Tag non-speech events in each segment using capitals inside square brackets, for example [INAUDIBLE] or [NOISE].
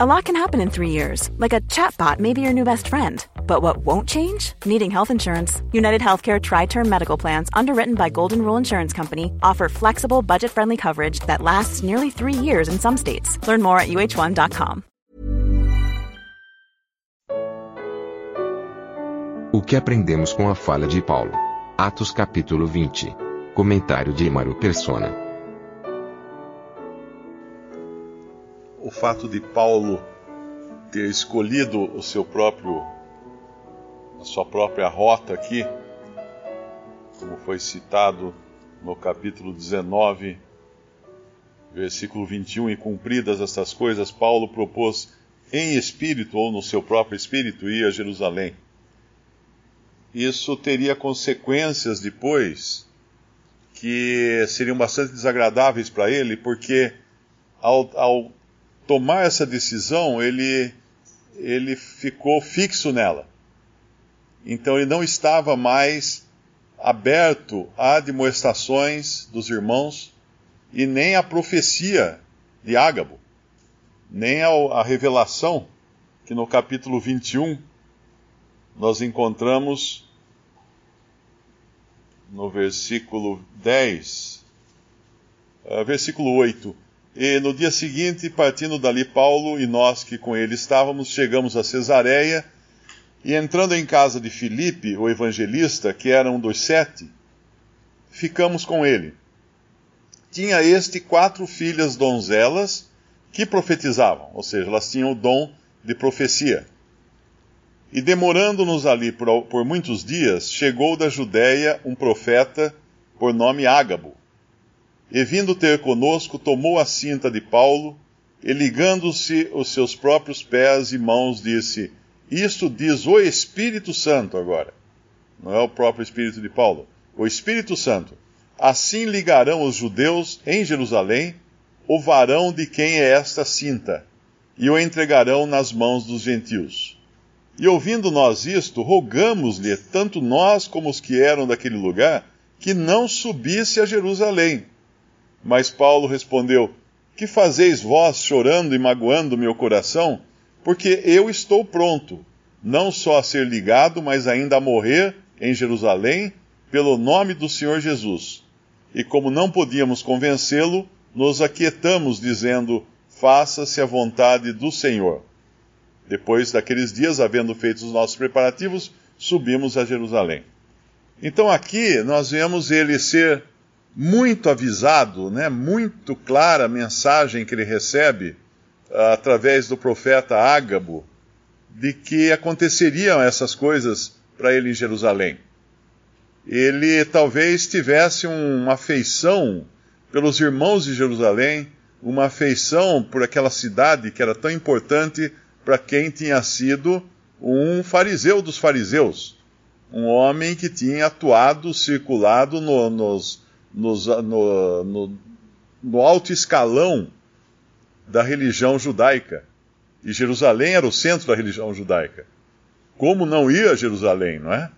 A lot can happen in three years, like a chatbot may be your new best friend. But what won't change? Needing health insurance. United Healthcare Tri Term Medical Plans, underwritten by Golden Rule Insurance Company, offer flexible, budget friendly coverage that lasts nearly three years in some states. Learn more at uh1.com. O que aprendemos com a falha de Paulo? Atos capítulo 20. Comentário de Emaro Persona. O fato de Paulo ter escolhido o seu próprio a sua própria rota aqui, como foi citado no capítulo 19, versículo 21, e cumpridas estas coisas, Paulo propôs em espírito ou no seu próprio espírito ir a Jerusalém. Isso teria consequências depois que seriam bastante desagradáveis para ele, porque ao, ao tomar essa decisão, ele, ele ficou fixo nela. Então ele não estava mais aberto a admoestações dos irmãos e nem a profecia de Ágabo, nem a revelação que no capítulo 21 nós encontramos no versículo 10, uh, versículo 8 e no dia seguinte, partindo dali, Paulo e nós que com ele estávamos, chegamos a Cesareia, e entrando em casa de Filipe, o evangelista, que era um dos sete, ficamos com ele. Tinha este quatro filhas donzelas que profetizavam, ou seja, elas tinham o dom de profecia. E demorando-nos ali por, por muitos dias, chegou da Judéia um profeta por nome Ágabo e vindo ter conosco, tomou a cinta de Paulo, e ligando-se os seus próprios pés e mãos, disse: Isto diz o Espírito Santo agora. Não é o próprio Espírito de Paulo. O Espírito Santo. Assim ligarão os judeus em Jerusalém o varão de quem é esta cinta, e o entregarão nas mãos dos gentios. E ouvindo nós isto, rogamos-lhe, tanto nós como os que eram daquele lugar, que não subisse a Jerusalém mas Paulo respondeu: Que fazeis vós chorando e magoando meu coração? Porque eu estou pronto, não só a ser ligado, mas ainda a morrer em Jerusalém, pelo nome do Senhor Jesus. E como não podíamos convencê-lo, nos aquietamos, dizendo: Faça-se a vontade do Senhor. Depois daqueles dias, havendo feito os nossos preparativos, subimos a Jerusalém. Então aqui nós vemos ele ser muito avisado, né, muito clara a mensagem que ele recebe uh, através do profeta Ágabo, de que aconteceriam essas coisas para ele em Jerusalém. Ele talvez tivesse uma afeição pelos irmãos de Jerusalém, uma afeição por aquela cidade que era tão importante para quem tinha sido um fariseu dos fariseus, um homem que tinha atuado, circulado no, nos, nos, no, no, no alto escalão da religião judaica. E Jerusalém era o centro da religião judaica. Como não ir a Jerusalém, não é?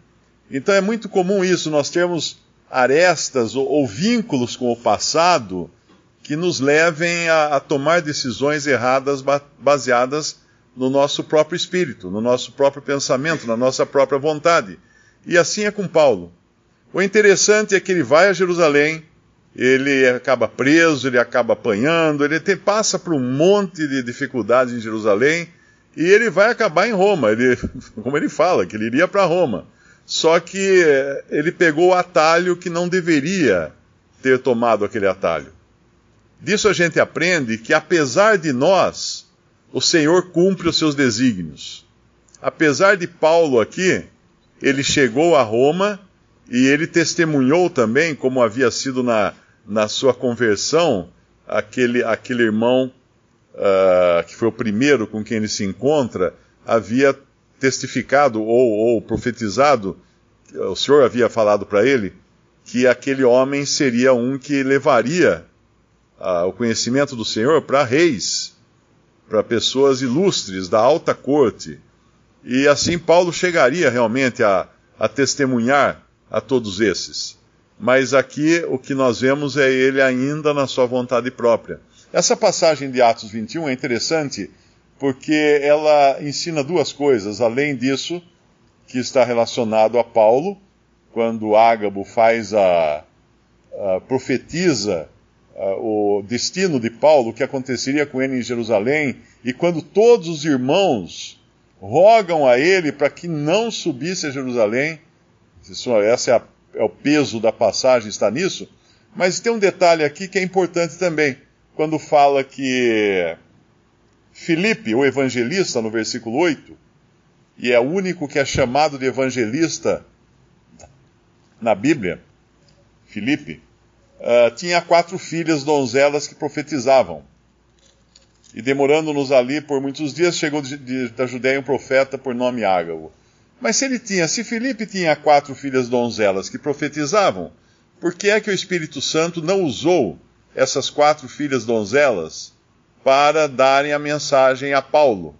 Então é muito comum isso, nós termos arestas ou, ou vínculos com o passado que nos levem a, a tomar decisões erradas baseadas no nosso próprio espírito, no nosso próprio pensamento, na nossa própria vontade. E assim é com Paulo. O interessante é que ele vai a Jerusalém, ele acaba preso, ele acaba apanhando, ele tem, passa por um monte de dificuldades em Jerusalém e ele vai acabar em Roma. Ele, [LAUGHS] como ele fala, que ele iria para Roma. Só que eh, ele pegou o atalho que não deveria ter tomado aquele atalho. Disso a gente aprende que, apesar de nós, o Senhor cumpre os seus desígnios. Apesar de Paulo aqui, ele chegou a Roma e ele testemunhou também, como havia sido na, na sua conversão, aquele, aquele irmão uh, que foi o primeiro com quem ele se encontra, havia testificado ou, ou profetizado, o Senhor havia falado para ele, que aquele homem seria um que levaria uh, o conhecimento do Senhor para reis, para pessoas ilustres da alta corte. E assim Paulo chegaria realmente a, a testemunhar a todos esses. Mas aqui o que nós vemos é ele ainda na sua vontade própria. Essa passagem de Atos 21 é interessante porque ela ensina duas coisas, além disso, que está relacionado a Paulo, quando Ágabo faz a, a profetiza a, o destino de Paulo, o que aconteceria com ele em Jerusalém, e quando todos os irmãos rogam a ele para que não subisse a Jerusalém, essa é, a, é o peso da passagem, está nisso, mas tem um detalhe aqui que é importante também, quando fala que Filipe, o evangelista, no versículo 8, e é o único que é chamado de evangelista na Bíblia, Filipe, uh, tinha quatro filhas donzelas que profetizavam. E demorando-nos ali por muitos dias, chegou de, de, da Judéia um profeta por nome Ágabo. Mas se ele tinha, se Filipe tinha quatro filhas donzelas que profetizavam, por que é que o Espírito Santo não usou essas quatro filhas donzelas para darem a mensagem a Paulo?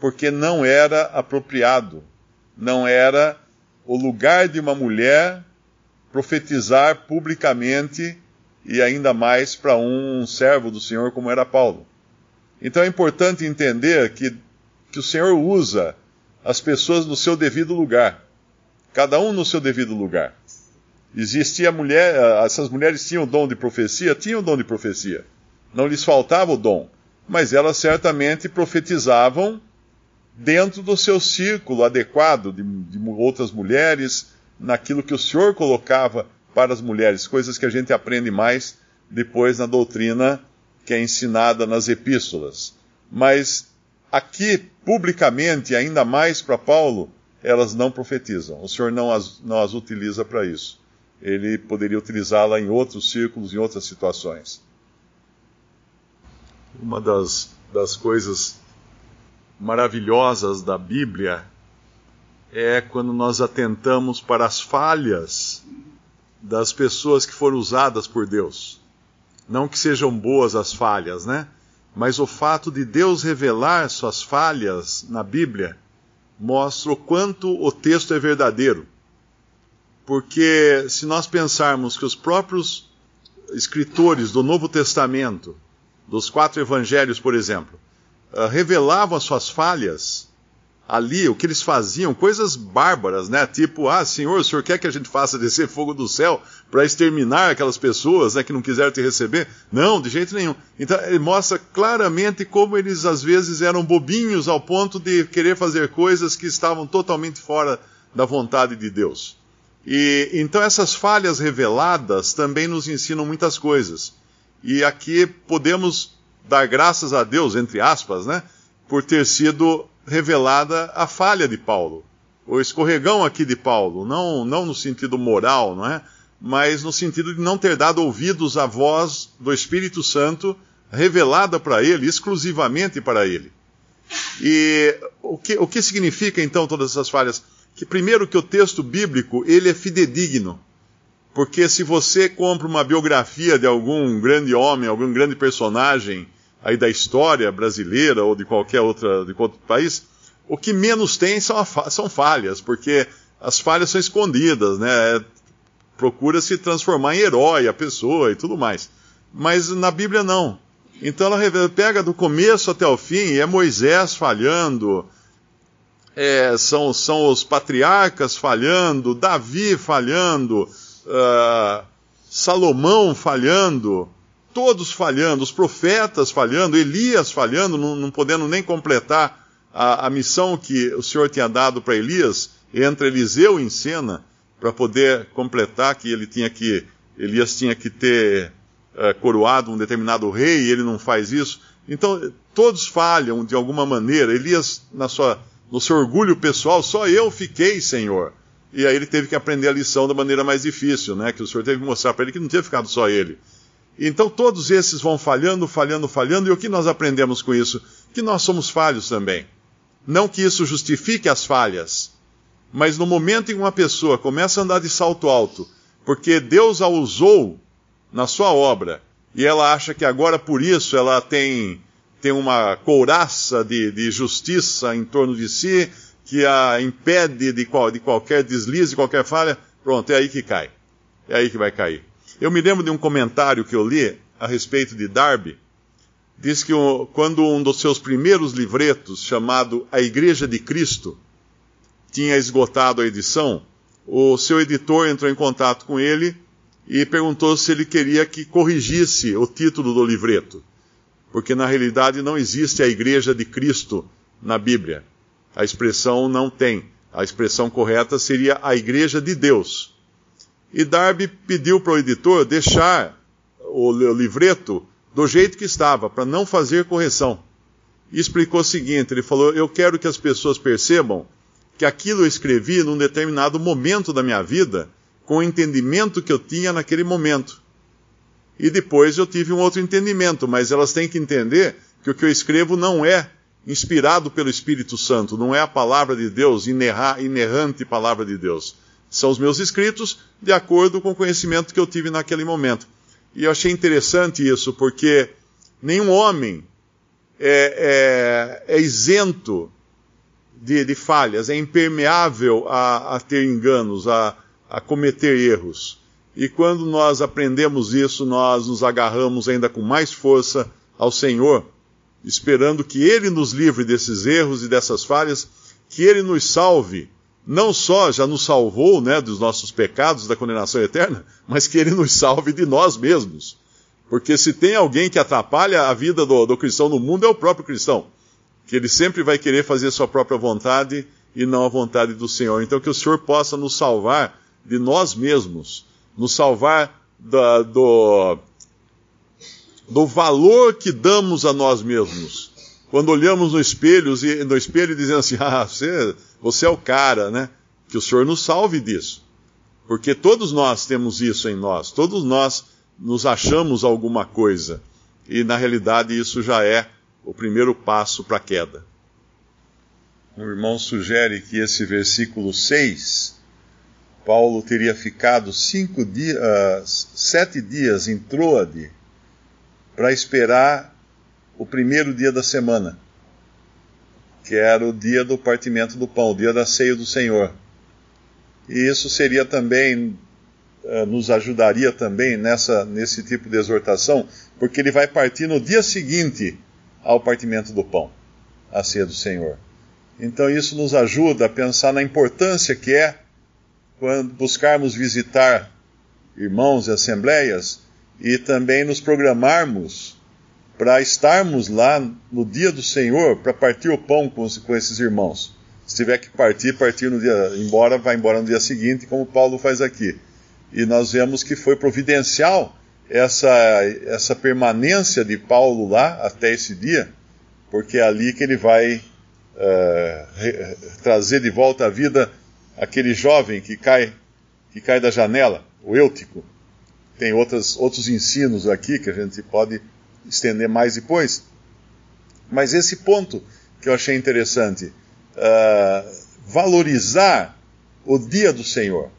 Porque não era apropriado, não era o lugar de uma mulher profetizar publicamente e ainda mais para um servo do Senhor como era Paulo. Então é importante entender que, que o Senhor usa as pessoas no seu devido lugar, cada um no seu devido lugar. Existia mulher, essas mulheres tinham o dom de profecia, tinham o dom de profecia. Não lhes faltava o dom, mas elas certamente profetizavam dentro do seu círculo adequado de, de outras mulheres, naquilo que o Senhor colocava para as mulheres, coisas que a gente aprende mais depois na doutrina que é ensinada nas epístolas. Mas aqui, publicamente, ainda mais para Paulo, elas não profetizam. O Senhor não as, não as utiliza para isso. Ele poderia utilizá-la em outros círculos, em outras situações. Uma das, das coisas maravilhosas da Bíblia é quando nós atentamos para as falhas das pessoas que foram usadas por Deus. Não que sejam boas as falhas, né? Mas o fato de Deus revelar suas falhas na Bíblia mostra o quanto o texto é verdadeiro. Porque se nós pensarmos que os próprios escritores do Novo Testamento, dos quatro evangelhos, por exemplo, uh, revelavam as suas falhas ali, o que eles faziam, coisas bárbaras, né? Tipo, ah, Senhor, o Senhor quer que a gente faça descer fogo do céu para exterminar aquelas pessoas né, que não quiseram te receber? Não, de jeito nenhum. Então, ele mostra claramente como eles às vezes eram bobinhos ao ponto de querer fazer coisas que estavam totalmente fora da vontade de Deus. E então essas falhas reveladas também nos ensinam muitas coisas. E aqui podemos dar graças a Deus, entre aspas, né, por ter sido revelada a falha de Paulo, o escorregão aqui de Paulo, não, não no sentido moral, não é? Mas no sentido de não ter dado ouvidos à voz do Espírito Santo revelada para ele, exclusivamente para ele. E o que, o que significa então todas essas falhas? Que primeiro que o texto bíblico, ele é fidedigno. Porque se você compra uma biografia de algum grande homem, algum grande personagem, aí da história brasileira ou de qualquer outra, de outro país, o que menos tem são, são falhas, porque as falhas são escondidas, né? Procura se transformar em herói a pessoa e tudo mais. Mas na Bíblia não. Então ela pega do começo até o fim, e é Moisés falhando, é, são, são os patriarcas falhando, Davi falhando, uh, Salomão falhando, todos falhando, os profetas falhando, Elias falhando, não, não podendo nem completar a, a, missão que o Senhor tinha dado para Elias, entra Eliseu em cena para poder completar que ele tinha que, Elias tinha que ter uh, coroado um determinado rei e ele não faz isso. Então, todos falham de alguma maneira. Elias, na sua, no seu orgulho pessoal, só eu fiquei, Senhor. E aí ele teve que aprender a lição da maneira mais difícil, né? Que o Senhor teve que mostrar para ele que não tinha ficado só ele. Então todos esses vão falhando, falhando, falhando, e o que nós aprendemos com isso? Que nós somos falhos também. Não que isso justifique as falhas, mas no momento em que uma pessoa começa a andar de salto alto, porque Deus a usou na sua obra, e ela acha que agora por isso ela tem, tem uma couraça de, de justiça em torno de si, que a impede de, qual, de qualquer deslize, qualquer falha, pronto, é aí que cai. É aí que vai cair. Eu me lembro de um comentário que eu li a respeito de Darby, diz que quando um dos seus primeiros livretos, chamado A Igreja de Cristo, tinha esgotado a edição, o seu editor entrou em contato com ele e perguntou se ele queria que corrigisse o título do livreto, porque na realidade não existe a Igreja de Cristo na Bíblia. A expressão não tem. A expressão correta seria a Igreja de Deus. E Darby pediu para o editor deixar o livreto do jeito que estava, para não fazer correção. E explicou o seguinte: ele falou, eu quero que as pessoas percebam que aquilo eu escrevi num determinado momento da minha vida, com o entendimento que eu tinha naquele momento. E depois eu tive um outro entendimento, mas elas têm que entender que o que eu escrevo não é inspirado pelo Espírito Santo, não é a palavra de Deus, inerrante palavra de Deus. São os meus escritos de acordo com o conhecimento que eu tive naquele momento. E eu achei interessante isso, porque nenhum homem é, é, é isento de, de, falhas, é impermeável a, a ter enganos, a, a cometer erros. E quando nós aprendemos isso, nós nos agarramos ainda com mais força ao Senhor, esperando que Ele nos livre desses erros e dessas falhas, que Ele nos salve não só já nos salvou né, dos nossos pecados, da condenação eterna, mas que ele nos salve de nós mesmos. Porque se tem alguém que atrapalha a vida do, do cristão no mundo, é o próprio cristão. Que ele sempre vai querer fazer sua própria vontade e não a vontade do Senhor. Então que o Senhor possa nos salvar de nós mesmos, nos salvar da, do, do valor que damos a nós mesmos. Quando olhamos no espelho, no espelho dizemos assim, [LAUGHS] ah, você você é o cara, né? Que o Senhor nos salve disso. Porque todos nós temos isso em nós, todos nós nos achamos alguma coisa. E na realidade isso já é o primeiro passo para a queda. O irmão sugere que esse versículo 6, Paulo teria ficado cinco dias, uh, sete dias em Troade para esperar o primeiro dia da semana que era o dia do partimento do pão, o dia da ceia do Senhor. E isso seria também, uh, nos ajudaria também nessa, nesse tipo de exortação, porque ele vai partir no dia seguinte ao partimento do pão, a ceia do Senhor. Então isso nos ajuda a pensar na importância que é quando buscarmos visitar irmãos e assembleias e também nos programarmos para estarmos lá no dia do Senhor para partir o pão com, com, esses irmãos. Se tiver que partir, partir no dia, embora, vai embora no dia seguinte, como Paulo faz aqui. E nós vemos que foi providencial essa, essa permanência de Paulo lá até esse dia, porque é ali que ele vai uh, re, trazer de volta à vida aquele jovem que cai, que cai da janela, o Eutico. Tem outras, outros ensinos aqui que a gente pode estender mais depois. Mas esse ponto que eu achei interessante, uh, valorizar o dia do Senhor.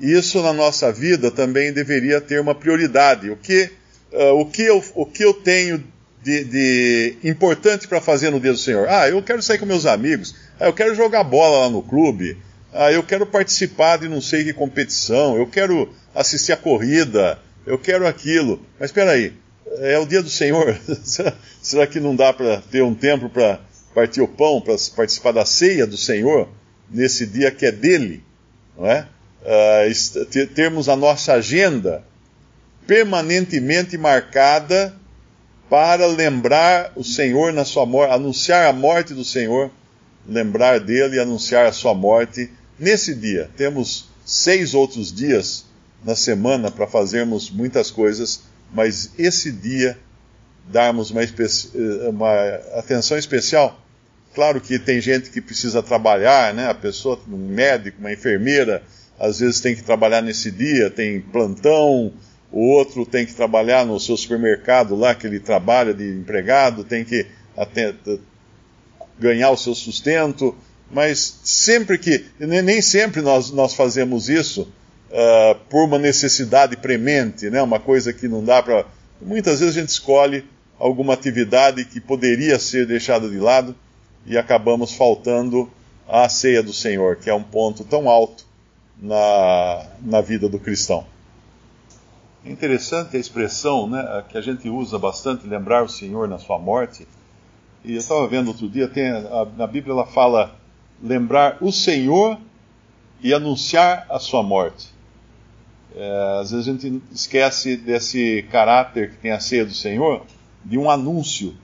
Isso na nossa vida também deveria ter uma prioridade. O que, uh, o que, eu, o que eu tenho de, de importante para fazer no dia do Senhor? Ah, eu quero sair com meus amigos. Ah, eu quero jogar bola lá no clube. Ah, eu quero participar de não sei que competição. Eu quero assistir a corrida. Eu quero aquilo. Mas espera aí é o dia do Senhor. [LAUGHS] será, que não dá para ter um tempo para partir o pão, para participar da ceia do Senhor, nesse dia que é dele? Não é? Uh, termos a nossa agenda permanentemente marcada para lembrar o Senhor na sua morte, anunciar a morte do Senhor, lembrar dele e anunciar a sua morte nesse dia. Temos seis outros dias na semana para fazermos muitas coisas mas esse dia darmos uma, uma, atenção especial. Claro que tem gente que precisa trabalhar, né? A pessoa, um médico, uma enfermeira, às vezes tem que trabalhar nesse dia, tem plantão, o outro tem que trabalhar no seu supermercado lá que ele trabalha de empregado, tem que ganhar o seu sustento, mas sempre que, nem sempre nós, nós fazemos isso, uh, por uma necessidade premente, né? uma coisa que não dá para. Muitas vezes a gente escolhe alguma atividade que poderia ser deixada de lado e acabamos faltando à ceia do Senhor, que é um ponto tão alto na, na vida do cristão. É interessante a expressão né, que a gente usa bastante, lembrar o Senhor na sua morte. E eu estava vendo outro dia, tem, a, na Bíblia ela fala lembrar o Senhor e anunciar a sua morte. É, às vezes a gente esquece desse caráter que tem a ceia do Senhor, de um anúncio.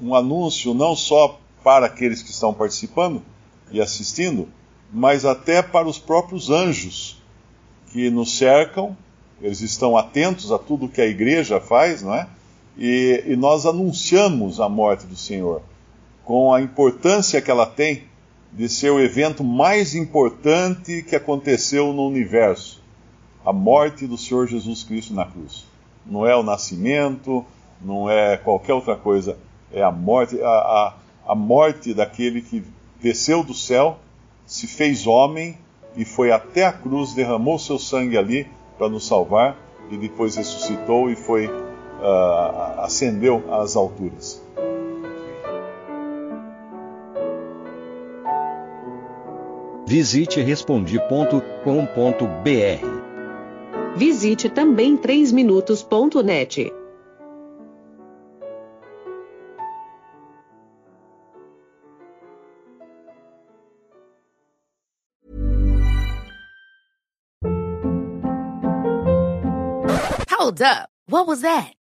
Um anúncio não só para aqueles que estão participando e assistindo, mas até para os próprios anjos que nos cercam eles estão atentos a tudo que a igreja faz, não é? E, e nós anunciamos a morte do Senhor, com a importância que ela tem de ser o evento mais importante que aconteceu no universo a morte do Senhor Jesus Cristo na cruz. Não é o nascimento, não é qualquer outra coisa, é a morte, a, a, a morte daquele que desceu do céu, se fez homem e foi até a cruz, derramou seu sangue ali para nos salvar e depois ressuscitou e foi uh, ascendeu às alturas. Visite respondi.com.br. Visite também 3minutos.net. Hold up. What was that?